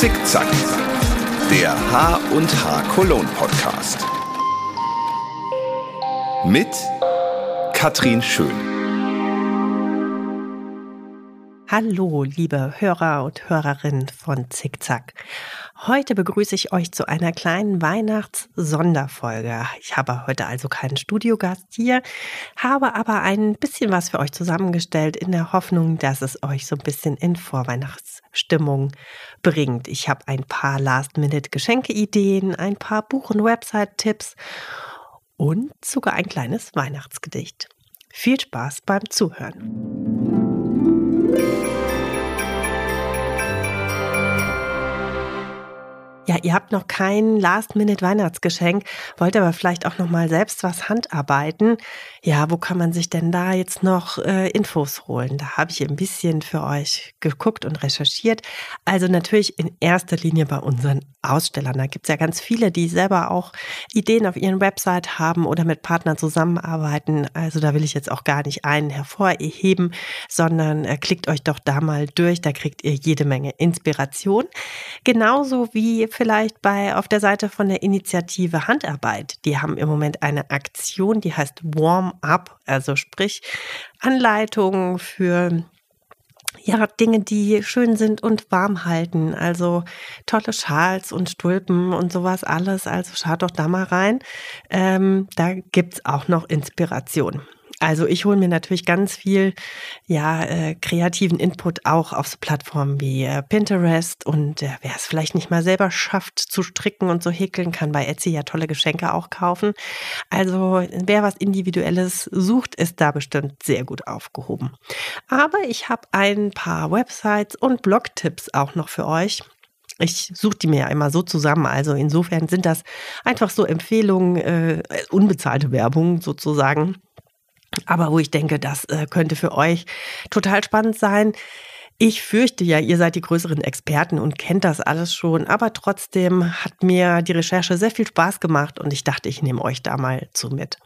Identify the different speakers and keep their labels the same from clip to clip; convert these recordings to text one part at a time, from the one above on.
Speaker 1: Zickzack, der H und H Cologne Podcast. Mit Katrin Schön.
Speaker 2: Hallo, liebe Hörer und Hörerinnen von Zickzack. Heute begrüße ich euch zu einer kleinen Weihnachts-Sonderfolge. Ich habe heute also keinen Studiogast hier, habe aber ein bisschen was für euch zusammengestellt in der Hoffnung, dass es euch so ein bisschen in Vorweihnachtsstimmung bringt. Ich habe ein paar Last-Minute-Geschenke-Ideen, ein paar Buch- und Website-Tipps und sogar ein kleines Weihnachtsgedicht. Viel Spaß beim Zuhören. Ja, ihr habt noch kein Last-Minute-Weihnachtsgeschenk, wollt aber vielleicht auch noch mal selbst was handarbeiten. Ja, wo kann man sich denn da jetzt noch äh, Infos holen? Da habe ich ein bisschen für euch geguckt und recherchiert. Also natürlich in erster Linie bei unseren Ausstellern. Da gibt es ja ganz viele, die selber auch Ideen auf ihren Website haben oder mit Partnern zusammenarbeiten. Also da will ich jetzt auch gar nicht einen hervorheben, sondern äh, klickt euch doch da mal durch. Da kriegt ihr jede Menge Inspiration. Genauso wie vielleicht bei auf der Seite von der Initiative Handarbeit. Die haben im Moment eine Aktion, die heißt Warm Up, also sprich Anleitungen für ja, Dinge, die schön sind und warm halten. Also tolle Schals und Stulpen und sowas alles. Also schaut doch da mal rein. Ähm, da gibt's auch noch Inspiration. Also ich hole mir natürlich ganz viel ja, äh, kreativen Input auch auf so Plattformen wie äh, Pinterest und äh, wer es vielleicht nicht mal selber schafft zu stricken und so häkeln, kann bei Etsy ja tolle Geschenke auch kaufen. Also wer was Individuelles sucht, ist da bestimmt sehr gut aufgehoben. Aber ich habe ein paar Websites und Blogtipps auch noch für euch. Ich suche die mir ja immer so zusammen. Also insofern sind das einfach so Empfehlungen, äh, unbezahlte Werbung sozusagen aber wo ich denke, das äh, könnte für euch total spannend sein. Ich fürchte ja, ihr seid die größeren Experten und kennt das alles schon, aber trotzdem hat mir die Recherche sehr viel Spaß gemacht und ich dachte, ich nehme euch da mal zu mit.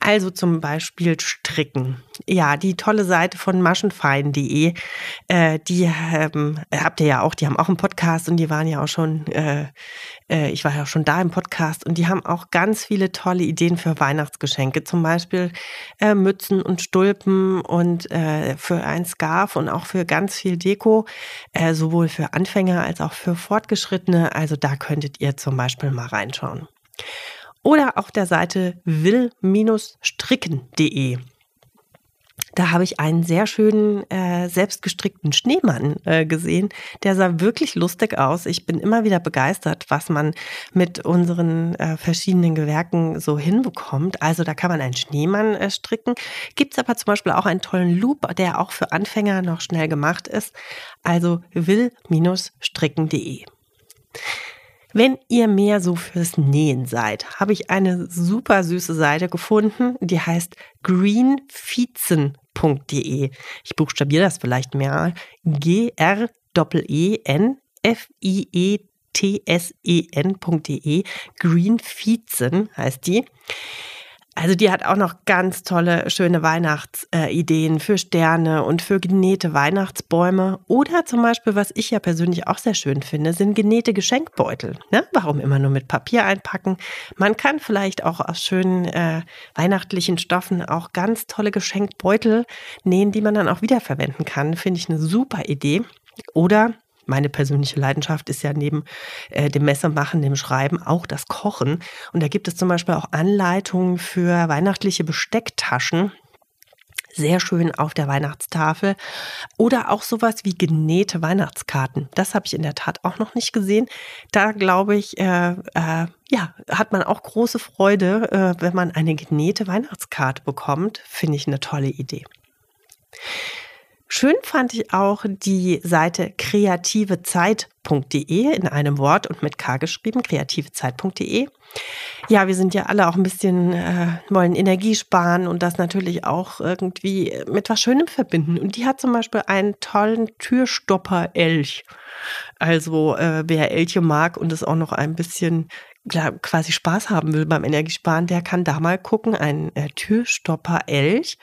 Speaker 2: Also zum Beispiel Stricken. Ja, die tolle Seite von maschenfein.de, äh, die ähm, habt ihr ja auch, die haben auch einen Podcast und die waren ja auch schon, äh, äh, ich war ja auch schon da im Podcast und die haben auch ganz viele tolle Ideen für Weihnachtsgeschenke, zum Beispiel äh, Mützen und Stulpen und äh, für ein Scarf und auch für ganz viel Deko, äh, sowohl für Anfänger als auch für Fortgeschrittene. Also da könntet ihr zum Beispiel mal reinschauen oder auf der Seite will-stricken.de. Da habe ich einen sehr schönen äh, selbstgestrickten Schneemann äh, gesehen. Der sah wirklich lustig aus. Ich bin immer wieder begeistert, was man mit unseren äh, verschiedenen Gewerken so hinbekommt. Also da kann man einen Schneemann äh, stricken. Gibt es aber zum Beispiel auch einen tollen Loop, der auch für Anfänger noch schnell gemacht ist. Also will-stricken.de. Wenn ihr mehr so fürs Nähen seid, habe ich eine super süße Seite gefunden, die heißt greenfietzen.de. Ich buchstabiere das vielleicht mehr. G-R-E-E-N F-I-E T-S-E-N.de. Greenfietzen heißt die. Also die hat auch noch ganz tolle, schöne Weihnachtsideen für Sterne und für genähte Weihnachtsbäume. Oder zum Beispiel, was ich ja persönlich auch sehr schön finde, sind genähte Geschenkbeutel. Ne? Warum immer nur mit Papier einpacken? Man kann vielleicht auch aus schönen äh, weihnachtlichen Stoffen auch ganz tolle Geschenkbeutel nähen, die man dann auch wiederverwenden kann. Finde ich eine super Idee. Oder meine persönliche Leidenschaft ist ja neben äh, dem Messemachen, dem Schreiben auch das Kochen. Und da gibt es zum Beispiel auch Anleitungen für weihnachtliche Bestecktaschen. Sehr schön auf der Weihnachtstafel. Oder auch sowas wie genähte Weihnachtskarten. Das habe ich in der Tat auch noch nicht gesehen. Da glaube ich, äh, äh, ja, hat man auch große Freude, äh, wenn man eine genähte Weihnachtskarte bekommt. Finde ich eine tolle Idee. Schön fand ich auch die Seite kreativezeit.de in einem Wort und mit K geschrieben, kreativezeit.de. Ja, wir sind ja alle auch ein bisschen, äh, wollen Energie sparen und das natürlich auch irgendwie mit was Schönem verbinden. Und die hat zum Beispiel einen tollen Türstopper-Elch. Also, äh, wer Elche mag und es auch noch ein bisschen quasi Spaß haben will beim Energiesparen, der kann da mal gucken, ein äh, Türstopper Elch.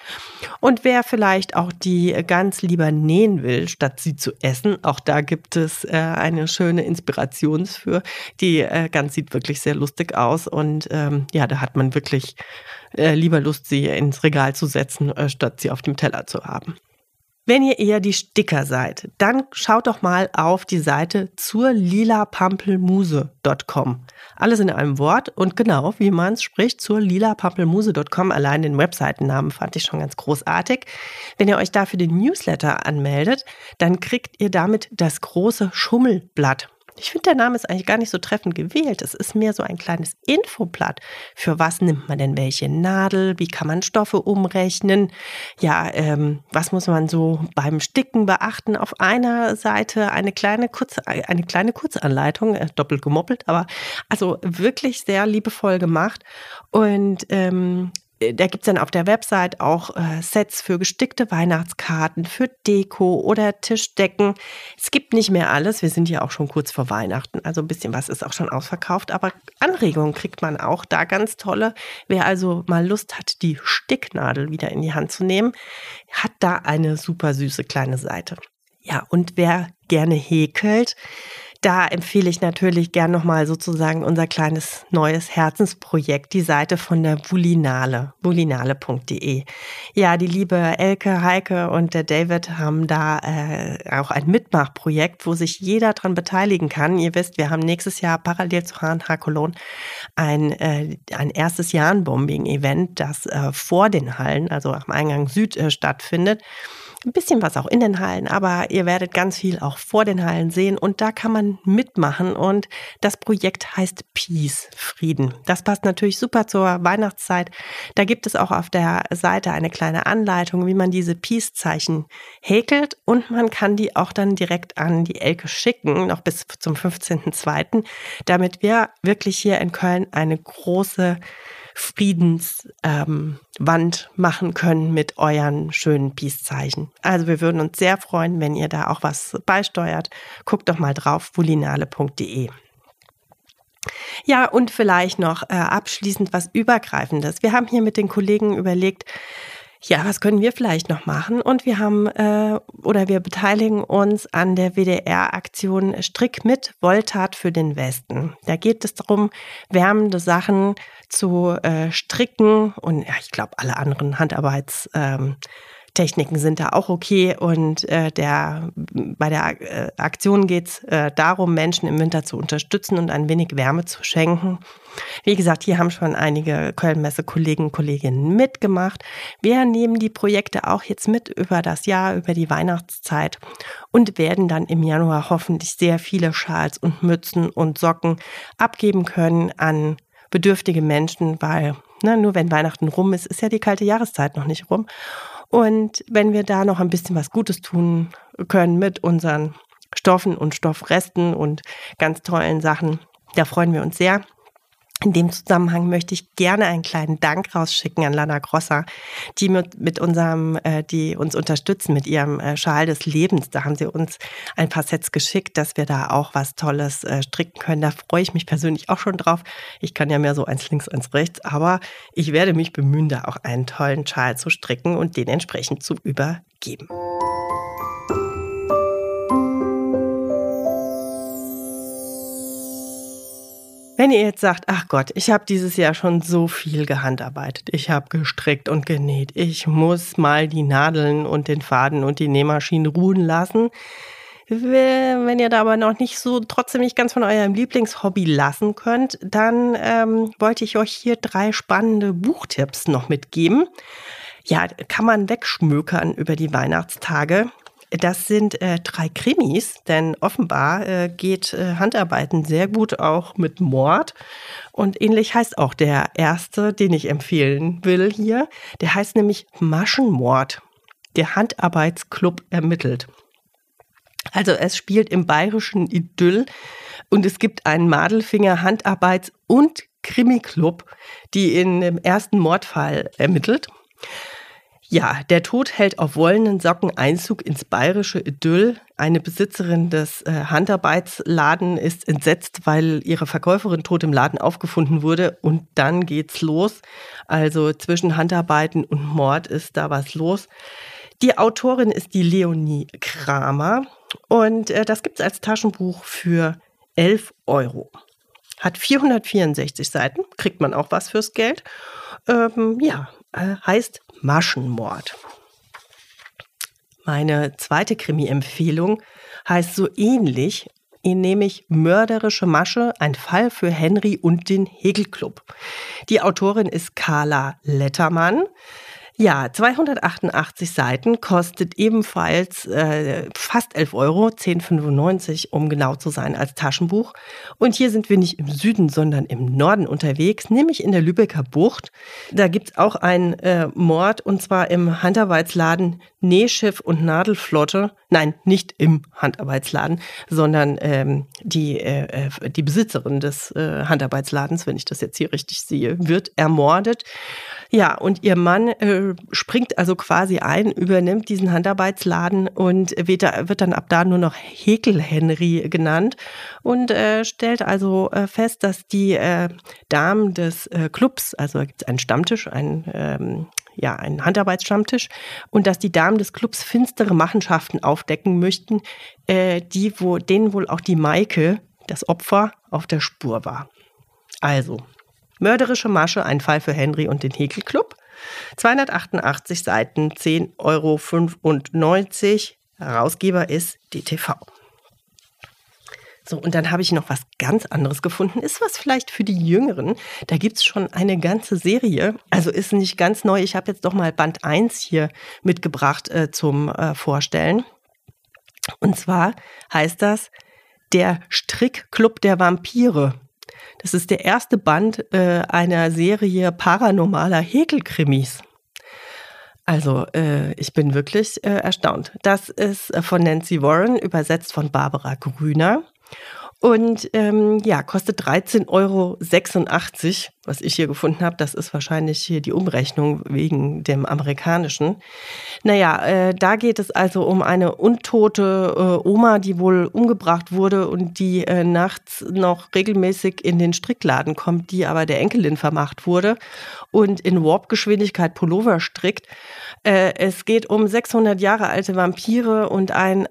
Speaker 2: Und wer vielleicht auch die ganz lieber nähen will, statt sie zu essen, auch da gibt es äh, eine schöne Inspiration für. Die äh, ganz sieht wirklich sehr lustig aus und ähm, ja, da hat man wirklich äh, lieber Lust, sie ins Regal zu setzen, äh, statt sie auf dem Teller zu haben. Wenn ihr eher die Sticker seid, dann schaut doch mal auf die Seite zur lilapampelmuse.com. Alles in einem Wort und genau, wie man es spricht, zur lilapampelmuse.com. Allein den Webseitennamen fand ich schon ganz großartig. Wenn ihr euch dafür den Newsletter anmeldet, dann kriegt ihr damit das große Schummelblatt. Ich finde, der Name ist eigentlich gar nicht so treffend gewählt. Es ist mehr so ein kleines Infoblatt. Für was nimmt man denn welche Nadel? Wie kann man Stoffe umrechnen? Ja, ähm, was muss man so beim Sticken beachten? Auf einer Seite eine kleine, Kurz, eine kleine Kurzanleitung, äh, doppelt gemoppelt, aber also wirklich sehr liebevoll gemacht. Und ähm, da gibt's dann auf der Website auch äh, Sets für gestickte Weihnachtskarten, für Deko oder Tischdecken. Es gibt nicht mehr alles. Wir sind ja auch schon kurz vor Weihnachten. Also ein bisschen was ist auch schon ausverkauft. Aber Anregungen kriegt man auch da ganz tolle. Wer also mal Lust hat, die Sticknadel wieder in die Hand zu nehmen, hat da eine super süße kleine Seite. Ja, und wer gerne häkelt, da empfehle ich natürlich gern nochmal sozusagen unser kleines neues Herzensprojekt, die Seite von der Vulinale, vulinale.de. Ja, die liebe Elke, Heike und der David haben da äh, auch ein Mitmachprojekt, wo sich jeder dran beteiligen kann. Ihr wisst, wir haben nächstes Jahr parallel zu HNH Cologne ein, äh, ein erstes Jahrenbombing-Event, das äh, vor den Hallen, also am Eingang Süd äh, stattfindet ein bisschen was auch in den Hallen, aber ihr werdet ganz viel auch vor den Hallen sehen und da kann man mitmachen und das Projekt heißt Peace, Frieden. Das passt natürlich super zur Weihnachtszeit. Da gibt es auch auf der Seite eine kleine Anleitung, wie man diese Peace-Zeichen häkelt und man kann die auch dann direkt an die Elke schicken, noch bis zum 15.02., damit wir wirklich hier in Köln eine große Friedenswand ähm, machen können mit euren schönen Peace-Zeichen. Also wir würden uns sehr freuen, wenn ihr da auch was beisteuert. Guckt doch mal drauf, vulinale.de. Ja, und vielleicht noch äh, abschließend was Übergreifendes. Wir haben hier mit den Kollegen überlegt, ja, was können wir vielleicht noch machen? Und wir haben äh, oder wir beteiligen uns an der WDR-Aktion Strick mit Wolltat für den Westen. Da geht es darum, wärmende Sachen zu äh, stricken und ja, ich glaube, alle anderen Handarbeits. Ähm, Techniken sind da auch okay. Und äh, der, bei der äh, Aktion geht es äh, darum, Menschen im Winter zu unterstützen und ein wenig Wärme zu schenken. Wie gesagt, hier haben schon einige Kölnmesse-Kollegen und Kolleginnen mitgemacht. Wir nehmen die Projekte auch jetzt mit über das Jahr, über die Weihnachtszeit und werden dann im Januar hoffentlich sehr viele Schals und Mützen und Socken abgeben können an bedürftige Menschen, weil ne, nur wenn Weihnachten rum ist, ist ja die kalte Jahreszeit noch nicht rum. Und wenn wir da noch ein bisschen was Gutes tun können mit unseren Stoffen und Stoffresten und ganz tollen Sachen, da freuen wir uns sehr. In dem Zusammenhang möchte ich gerne einen kleinen Dank rausschicken an Lana Grosser, die mit, mit unserem, äh, die uns unterstützen mit ihrem äh, Schal des Lebens. Da haben sie uns ein paar Sets geschickt, dass wir da auch was Tolles äh, stricken können. Da freue ich mich persönlich auch schon drauf. Ich kann ja mehr so eins links, eins rechts, aber ich werde mich bemühen, da auch einen tollen Schal zu stricken und den entsprechend zu übergeben. Wenn ihr jetzt sagt, ach Gott, ich habe dieses Jahr schon so viel gehandarbeitet, ich habe gestrickt und genäht, ich muss mal die Nadeln und den Faden und die Nähmaschine ruhen lassen. Wenn ihr da aber noch nicht so trotzdem nicht ganz von eurem Lieblingshobby lassen könnt, dann ähm, wollte ich euch hier drei spannende Buchtipps noch mitgeben. Ja, kann man wegschmökern über die Weihnachtstage. Das sind äh, drei Krimis, denn offenbar äh, geht äh, Handarbeiten sehr gut auch mit Mord. Und ähnlich heißt auch der erste, den ich empfehlen will hier. Der heißt nämlich Maschenmord. Der Handarbeitsclub ermittelt. Also es spielt im bayerischen Idyll und es gibt einen Madelfinger Handarbeits- und Krimi-Club, die in dem ersten Mordfall ermittelt. Ja, der Tod hält auf wollenen Socken Einzug ins bayerische Idyll. Eine Besitzerin des äh, Handarbeitsladen ist entsetzt, weil ihre Verkäuferin tot im Laden aufgefunden wurde. Und dann geht's los. Also zwischen Handarbeiten und Mord ist da was los. Die Autorin ist die Leonie Kramer. Und äh, das gibt's als Taschenbuch für 11 Euro. Hat 464 Seiten, kriegt man auch was fürs Geld. Ähm, ja, äh, heißt Maschenmord. Meine zweite Krimi-Empfehlung heißt so ähnlich, nämlich Mörderische Masche, ein Fall für Henry und den Hegelclub. Die Autorin ist Carla Lettermann. Ja, 288 Seiten kostet ebenfalls äh, fast 11 Euro, 10,95 um genau zu sein als Taschenbuch. Und hier sind wir nicht im Süden, sondern im Norden unterwegs, nämlich in der Lübecker Bucht. Da gibt's auch einen äh, Mord und zwar im Handarbeitsladen Nähschiff und Nadelflotte. Nein, nicht im Handarbeitsladen, sondern ähm, die, äh, äh die Besitzerin des äh, Handarbeitsladens, wenn ich das jetzt hier richtig sehe, wird ermordet. Ja, und ihr Mann äh, springt also quasi ein, übernimmt diesen Handarbeitsladen und wird, dann ab da nur noch Häkel-Henry genannt und äh, stellt also äh, fest, dass die äh, Damen des äh, Clubs, also gibt es einen Stammtisch, einen ähm, ja, einen Handarbeitsstammtisch und dass die Damen des Clubs finstere Machenschaften aufdecken möchten, äh, die wo, denen wohl auch die Maike, das Opfer, auf der Spur war. Also, Mörderische Masche, ein Fall für Henry und den Häkelclub. 288 Seiten, 10,95 Euro. Herausgeber ist DTV. So, und dann habe ich noch was ganz anderes gefunden. Ist was vielleicht für die Jüngeren. Da gibt es schon eine ganze Serie. Also ist nicht ganz neu. Ich habe jetzt doch mal Band 1 hier mitgebracht äh, zum äh, Vorstellen. Und zwar heißt das Der Strickclub der Vampire. Das ist der erste Band äh, einer Serie paranormaler Häkelkrimis. Also, äh, ich bin wirklich äh, erstaunt. Das ist äh, von Nancy Warren, übersetzt von Barbara Grüner. Und ähm, ja, kostet 13,86 Euro, was ich hier gefunden habe. Das ist wahrscheinlich hier die Umrechnung wegen dem amerikanischen. Naja, äh, da geht es also um eine untote äh, Oma, die wohl umgebracht wurde und die äh, nachts noch regelmäßig in den Strickladen kommt, die aber der Enkelin vermacht wurde und in Warp-Geschwindigkeit Pullover strickt. Äh, es geht um 600 Jahre alte Vampire und einen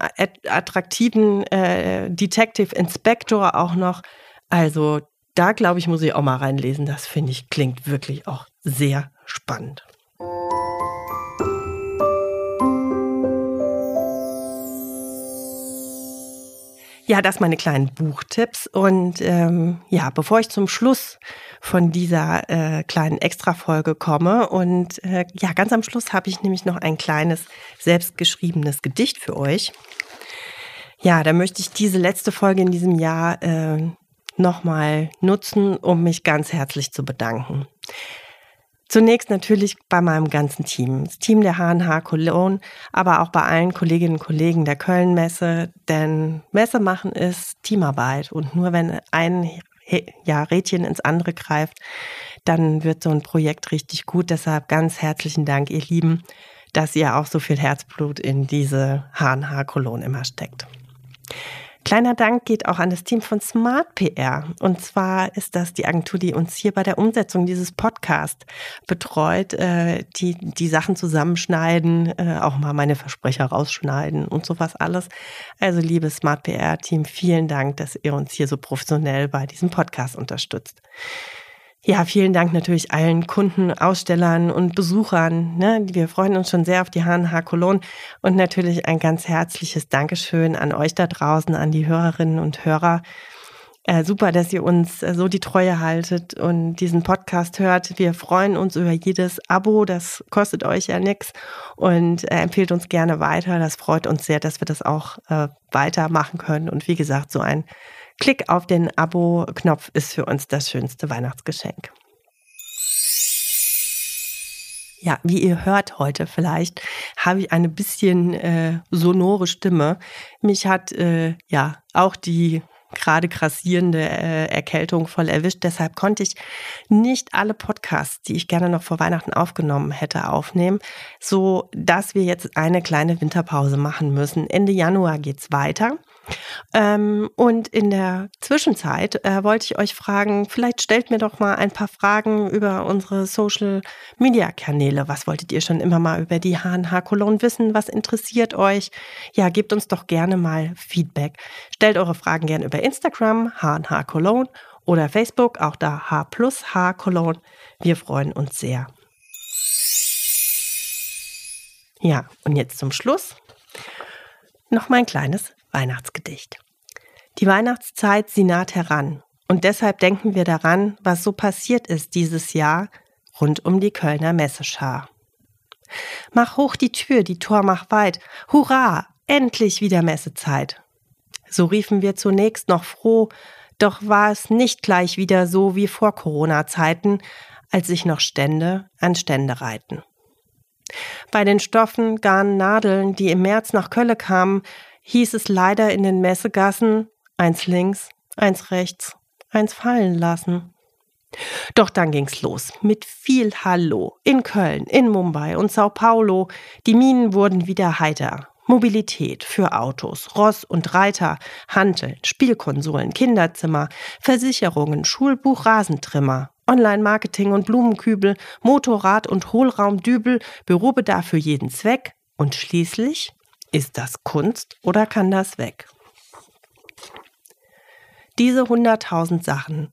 Speaker 2: attraktiven äh, Detective Inspector auch noch. Also da glaube ich, muss ich auch mal reinlesen. Das finde ich klingt wirklich auch sehr spannend. Ja, das meine kleinen Buchtipps. Und ähm, ja, bevor ich zum Schluss von dieser äh, kleinen Extra-Folge komme und äh, ja, ganz am Schluss habe ich nämlich noch ein kleines selbstgeschriebenes Gedicht für euch. Ja, da möchte ich diese letzte Folge in diesem Jahr äh, nochmal nutzen, um mich ganz herzlich zu bedanken. Zunächst natürlich bei meinem ganzen Team, das Team der HNH Cologne, aber auch bei allen Kolleginnen und Kollegen der Köln-Messe, denn Messe machen ist Teamarbeit und nur wenn ein ja, Rädchen ins andere greift, dann wird so ein Projekt richtig gut. Deshalb ganz herzlichen Dank, ihr Lieben, dass ihr auch so viel Herzblut in diese HNH Cologne immer steckt. Kleiner Dank geht auch an das Team von Smart PR. Und zwar ist das die Agentur, die uns hier bei der Umsetzung dieses Podcasts betreut, äh, die die Sachen zusammenschneiden, äh, auch mal meine Versprecher rausschneiden und sowas alles. Also liebes Smart PR Team, vielen Dank, dass ihr uns hier so professionell bei diesem Podcast unterstützt. Ja, vielen Dank natürlich allen Kunden, Ausstellern und Besuchern. Ne? Wir freuen uns schon sehr auf die HNH Cologne und natürlich ein ganz herzliches Dankeschön an euch da draußen, an die Hörerinnen und Hörer. Äh, super, dass ihr uns äh, so die Treue haltet und diesen Podcast hört. Wir freuen uns über jedes Abo, das kostet euch ja nichts und äh, empfehlt uns gerne weiter. Das freut uns sehr, dass wir das auch äh, weitermachen können. Und wie gesagt, so ein Klick auf den Abo-Knopf ist für uns das schönste Weihnachtsgeschenk. Ja, wie ihr hört heute vielleicht, habe ich eine bisschen äh, sonore Stimme. Mich hat äh, ja auch die gerade grassierende äh, Erkältung voll erwischt. Deshalb konnte ich nicht alle Podcasts, die ich gerne noch vor Weihnachten aufgenommen hätte, aufnehmen, so dass wir jetzt eine kleine Winterpause machen müssen. Ende Januar geht's weiter. Ähm, und in der Zwischenzeit äh, wollte ich euch fragen, vielleicht stellt mir doch mal ein paar Fragen über unsere Social Media Kanäle. Was wolltet ihr schon immer mal über die HNH Cologne wissen? Was interessiert euch? Ja, gebt uns doch gerne mal Feedback. Stellt eure Fragen gerne über Instagram, HNH Cologne oder Facebook, auch da H plus H Cologne. Wir freuen uns sehr. Ja, und jetzt zum Schluss noch mein kleines Weihnachtsgedicht. Die Weihnachtszeit, sie naht heran. Und deshalb denken wir daran, was so passiert ist dieses Jahr rund um die Kölner Messeschar. Mach hoch die Tür, die Tor mach weit. Hurra, endlich wieder Messezeit. So riefen wir zunächst noch froh, doch war es nicht gleich wieder so wie vor Corona-Zeiten, als sich noch Stände an Stände reiten. Bei den Stoffen, Garn, Nadeln, die im März nach Kölle kamen, hieß es leider in den Messegassen eins links, eins rechts, eins fallen lassen. Doch dann ging's los mit viel Hallo in Köln, in Mumbai und Sao Paulo. Die Minen wurden wieder heiter. Mobilität für Autos, Ross und Reiter, Handeln, Spielkonsolen, Kinderzimmer, Versicherungen, Schulbuch, Rasentrimmer, Online-Marketing und Blumenkübel, Motorrad und Hohlraumdübel, Bürobedarf für jeden Zweck und schließlich ist das Kunst oder kann das weg? Diese hunderttausend Sachen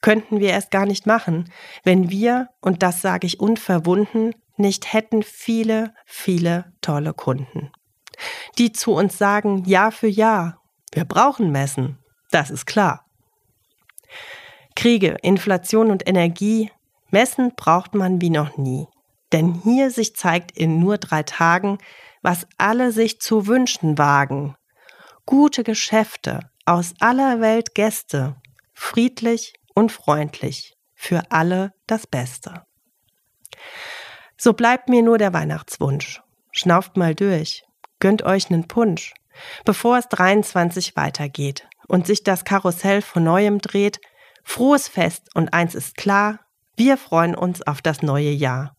Speaker 2: könnten wir erst gar nicht machen, wenn wir, und das sage ich unverwunden, nicht hätten viele, viele tolle Kunden, die zu uns sagen, Jahr für Jahr, wir brauchen Messen, das ist klar. Kriege, Inflation und Energie, Messen braucht man wie noch nie. Denn hier sich zeigt in nur drei Tagen, was alle sich zu wünschen wagen. Gute Geschäfte, aus aller Welt Gäste, friedlich und freundlich, für alle das Beste. So bleibt mir nur der Weihnachtswunsch. Schnauft mal durch, gönnt euch nen Punsch, bevor es 23 weitergeht und sich das Karussell von neuem dreht. Frohes Fest und eins ist klar, wir freuen uns auf das neue Jahr.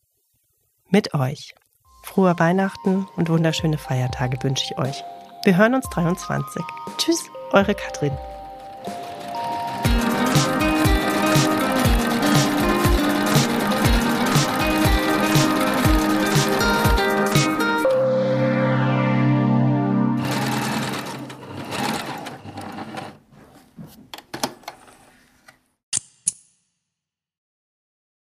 Speaker 2: Mit euch. Frohe Weihnachten und wunderschöne Feiertage wünsche ich euch. Wir hören uns 23. Tschüss, eure Katrin.